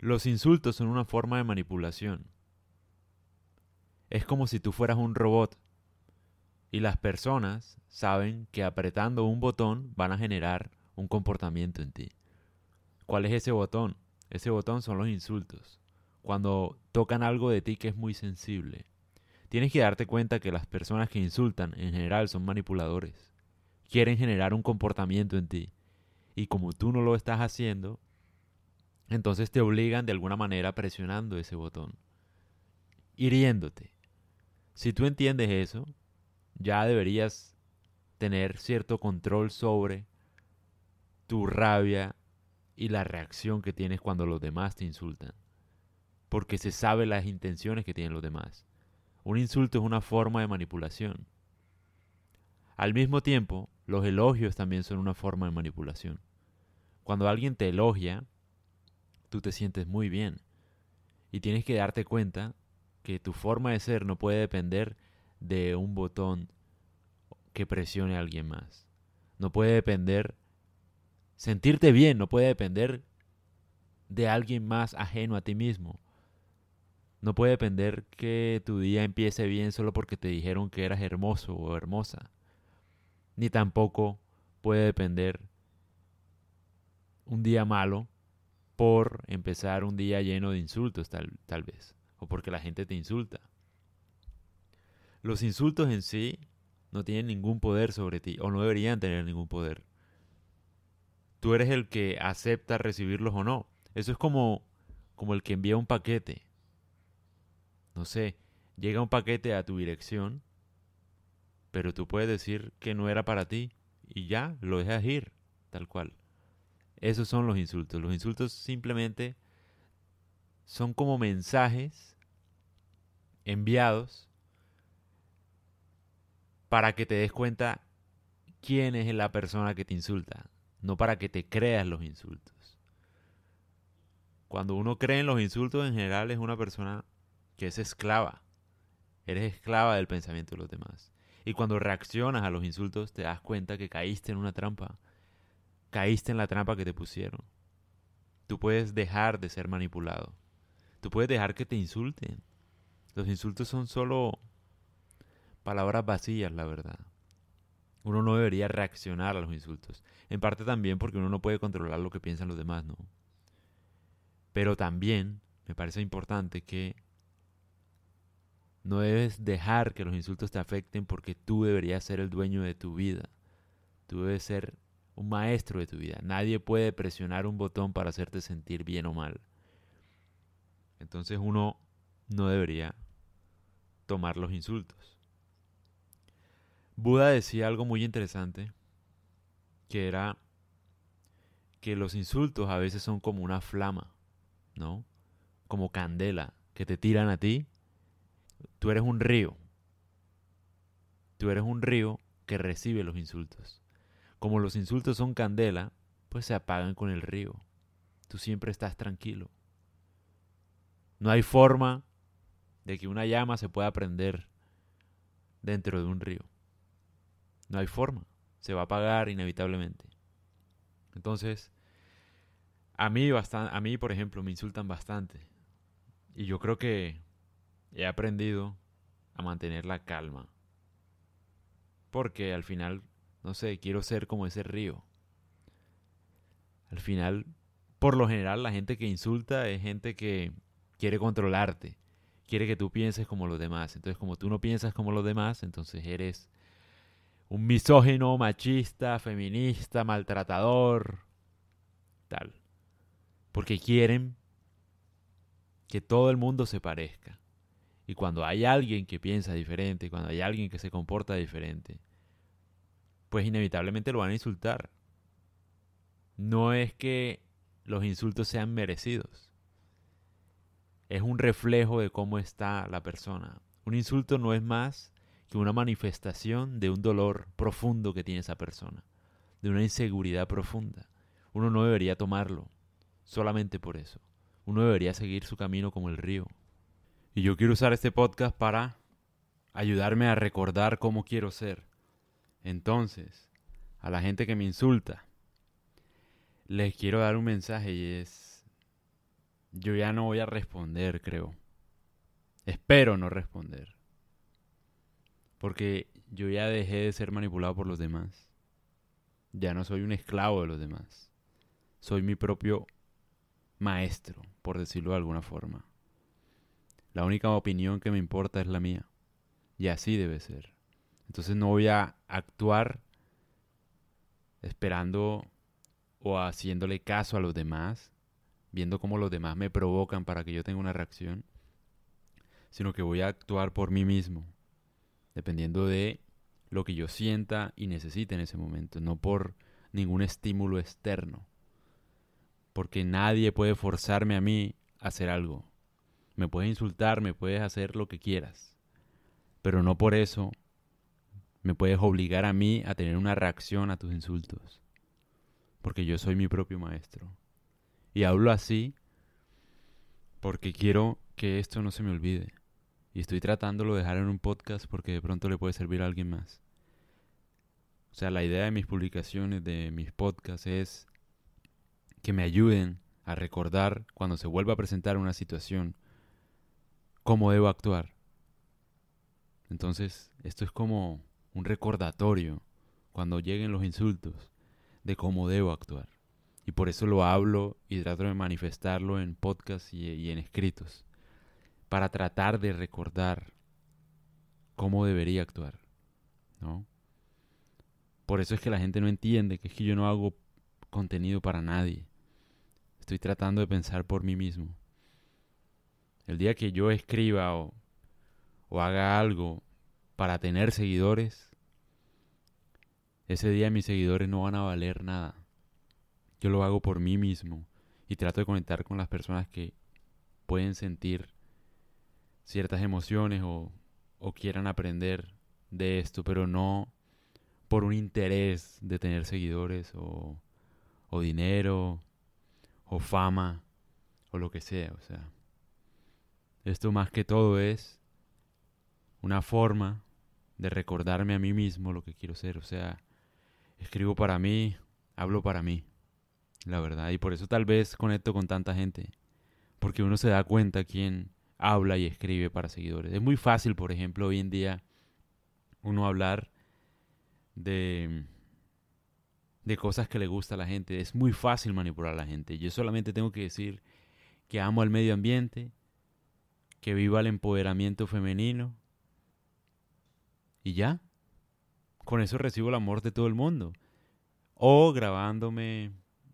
Los insultos son una forma de manipulación. Es como si tú fueras un robot y las personas saben que apretando un botón van a generar un comportamiento en ti. ¿Cuál es ese botón? Ese botón son los insultos. Cuando tocan algo de ti que es muy sensible. Tienes que darte cuenta que las personas que insultan en general son manipuladores. Quieren generar un comportamiento en ti. Y como tú no lo estás haciendo, entonces te obligan de alguna manera presionando ese botón. Hiriéndote. Si tú entiendes eso, ya deberías tener cierto control sobre tu rabia y la reacción que tienes cuando los demás te insultan. Porque se sabe las intenciones que tienen los demás. Un insulto es una forma de manipulación. Al mismo tiempo, los elogios también son una forma de manipulación. Cuando alguien te elogia, tú te sientes muy bien. Y tienes que darte cuenta que tu forma de ser no puede depender de un botón que presione a alguien más. No puede depender, sentirte bien no puede depender de alguien más ajeno a ti mismo. No puede depender que tu día empiece bien solo porque te dijeron que eras hermoso o hermosa. Ni tampoco puede depender un día malo por empezar un día lleno de insultos tal, tal vez. O porque la gente te insulta. Los insultos en sí no tienen ningún poder sobre ti o no deberían tener ningún poder. Tú eres el que acepta recibirlos o no. Eso es como, como el que envía un paquete. No sé, llega un paquete a tu dirección, pero tú puedes decir que no era para ti y ya lo dejas ir, tal cual. Esos son los insultos. Los insultos simplemente son como mensajes enviados para que te des cuenta quién es la persona que te insulta, no para que te creas los insultos. Cuando uno cree en los insultos en general es una persona que es esclava. Eres esclava del pensamiento de los demás. Y cuando reaccionas a los insultos te das cuenta que caíste en una trampa. Caíste en la trampa que te pusieron. Tú puedes dejar de ser manipulado. Tú puedes dejar que te insulten. Los insultos son solo palabras vacías, la verdad. Uno no debería reaccionar a los insultos. En parte también porque uno no puede controlar lo que piensan los demás, ¿no? Pero también me parece importante que no debes dejar que los insultos te afecten porque tú deberías ser el dueño de tu vida. Tú debes ser un maestro de tu vida. Nadie puede presionar un botón para hacerte sentir bien o mal. Entonces uno no debería tomar los insultos. Buda decía algo muy interesante, que era que los insultos a veces son como una flama, ¿no? Como candela que te tiran a ti. Tú eres un río. Tú eres un río que recibe los insultos. Como los insultos son candela, pues se apagan con el río. Tú siempre estás tranquilo. No hay forma de que una llama se pueda prender dentro de un río. No hay forma. Se va a apagar inevitablemente. Entonces, a mí, a mí, por ejemplo, me insultan bastante. Y yo creo que he aprendido a mantener la calma. Porque al final, no sé, quiero ser como ese río. Al final, por lo general, la gente que insulta es gente que quiere controlarte. Quiere que tú pienses como los demás. Entonces, como tú no piensas como los demás, entonces eres un misógino, machista, feminista, maltratador, tal. Porque quieren que todo el mundo se parezca. Y cuando hay alguien que piensa diferente, cuando hay alguien que se comporta diferente, pues inevitablemente lo van a insultar. No es que los insultos sean merecidos. Es un reflejo de cómo está la persona. Un insulto no es más que una manifestación de un dolor profundo que tiene esa persona, de una inseguridad profunda. Uno no debería tomarlo solamente por eso. Uno debería seguir su camino como el río. Y yo quiero usar este podcast para ayudarme a recordar cómo quiero ser. Entonces, a la gente que me insulta, les quiero dar un mensaje y es, yo ya no voy a responder, creo. Espero no responder. Porque yo ya dejé de ser manipulado por los demás. Ya no soy un esclavo de los demás. Soy mi propio maestro, por decirlo de alguna forma. La única opinión que me importa es la mía. Y así debe ser. Entonces no voy a actuar esperando o haciéndole caso a los demás, viendo cómo los demás me provocan para que yo tenga una reacción, sino que voy a actuar por mí mismo, dependiendo de lo que yo sienta y necesite en ese momento, no por ningún estímulo externo, porque nadie puede forzarme a mí a hacer algo. Me puedes insultar, me puedes hacer lo que quieras, pero no por eso me puedes obligar a mí a tener una reacción a tus insultos, porque yo soy mi propio maestro. Y hablo así porque quiero que esto no se me olvide. Y estoy tratándolo de dejar en un podcast porque de pronto le puede servir a alguien más. O sea, la idea de mis publicaciones, de mis podcasts, es que me ayuden a recordar cuando se vuelva a presentar una situación cómo debo actuar. Entonces, esto es como un recordatorio cuando lleguen los insultos de cómo debo actuar. Y por eso lo hablo y trato de manifestarlo en podcasts y, en escritos, para tratar de recordar cómo debería actuar, ¿no? Por eso es que la gente no entiende que es que yo no hago contenido para nadie. Estoy tratando de pensar por mí mismo. El día que yo escriba o, o haga algo para tener seguidores, ese día mis seguidores no van a valer nada. Yo lo hago por mí mismo y trato de conectar con las personas que pueden sentir ciertas emociones o, o quieran aprender de esto, pero no por un interés de tener seguidores o, o dinero o fama o lo que sea. O sea, esto más que todo es una forma de recordarme a mí mismo lo que quiero ser. O sea, escribo para mí, hablo para mí, la verdad. Y por eso tal vez conecto con tanta gente. Porque uno se da cuenta quién habla y escribe para seguidores. Es muy fácil, por ejemplo, hoy en día uno hablar de, de cosas que le gusta a la gente. Es muy fácil manipular a la gente. Yo solamente tengo que decir que amo al medio ambiente, que viva el empoderamiento femenino. Y ya con eso recibo el amor de todo el mundo. O grabándome,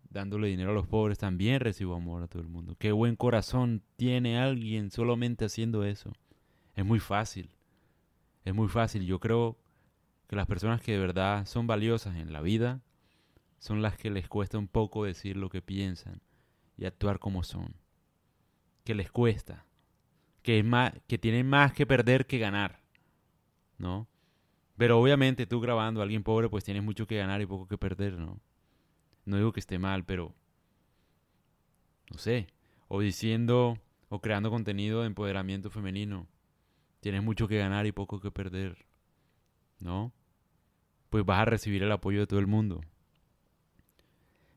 dándole dinero a los pobres, también recibo amor a todo el mundo. Qué buen corazón tiene alguien solamente haciendo eso. Es muy fácil. Es muy fácil. Yo creo que las personas que de verdad son valiosas en la vida son las que les cuesta un poco decir lo que piensan y actuar como son. Que les cuesta. Que, es más, que tienen más que perder que ganar. ¿No? Pero obviamente tú grabando a alguien pobre pues tienes mucho que ganar y poco que perder, ¿no? No digo que esté mal, pero... No sé. O diciendo o creando contenido de empoderamiento femenino. Tienes mucho que ganar y poco que perder. ¿No? Pues vas a recibir el apoyo de todo el mundo.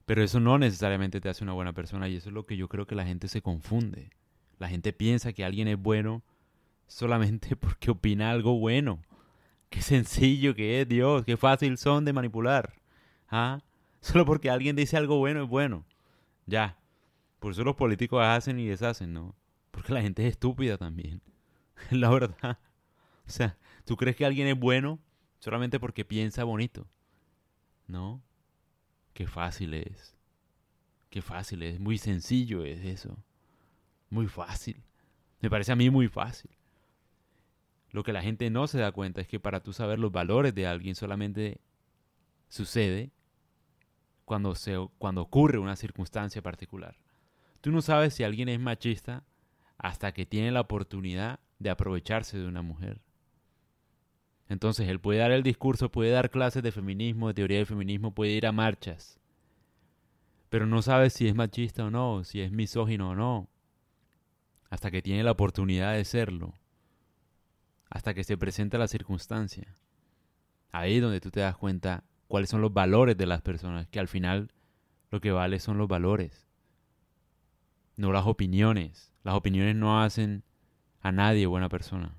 Pero eso no necesariamente te hace una buena persona y eso es lo que yo creo que la gente se confunde. La gente piensa que alguien es bueno solamente porque opina algo bueno. Qué sencillo que es, Dios, qué fácil son de manipular. ¿Ah? Solo porque alguien dice algo bueno es bueno. Ya. Por eso los políticos hacen y deshacen, ¿no? Porque la gente es estúpida también. la verdad. O sea, ¿tú crees que alguien es bueno solamente porque piensa bonito? ¿No? Qué fácil es. Qué fácil es. Muy sencillo es eso. Muy fácil. Me parece a mí muy fácil. Lo que la gente no se da cuenta es que para tú saber los valores de alguien solamente sucede cuando, se, cuando ocurre una circunstancia particular. Tú no sabes si alguien es machista hasta que tiene la oportunidad de aprovecharse de una mujer. Entonces él puede dar el discurso, puede dar clases de feminismo, de teoría del feminismo, puede ir a marchas, pero no sabe si es machista o no, si es misógino o no, hasta que tiene la oportunidad de serlo hasta que se presenta la circunstancia. Ahí es donde tú te das cuenta cuáles son los valores de las personas, que al final lo que vale son los valores. no las opiniones. Las opiniones no hacen a nadie buena persona.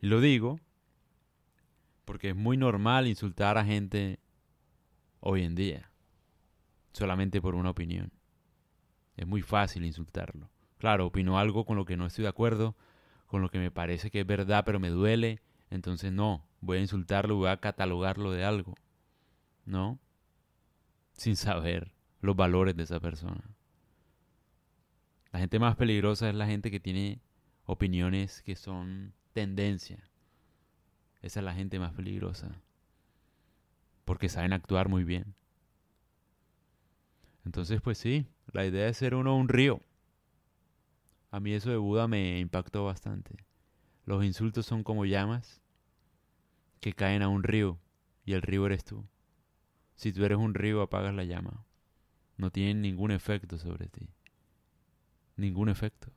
Y lo digo porque es muy normal insultar a gente hoy en día, solamente por una opinión. Es muy fácil insultarlo. Claro, opino algo con lo que no estoy de acuerdo, con lo que me parece que es verdad, pero me duele, entonces no, voy a insultarlo, voy a catalogarlo de algo. ¿No? Sin saber los valores de esa persona. La gente más peligrosa es la gente que tiene opiniones que son tendencia. Esa es la gente más peligrosa. Porque saben actuar muy bien. Entonces, pues sí, la idea es ser uno un río. A mí eso de Buda me impactó bastante. Los insultos son como llamas que caen a un río y el río eres tú. Si tú eres un río, apagas la llama. No tienen ningún efecto sobre ti. Ningún efecto.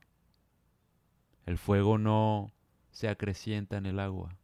El fuego no se acrecienta en el agua.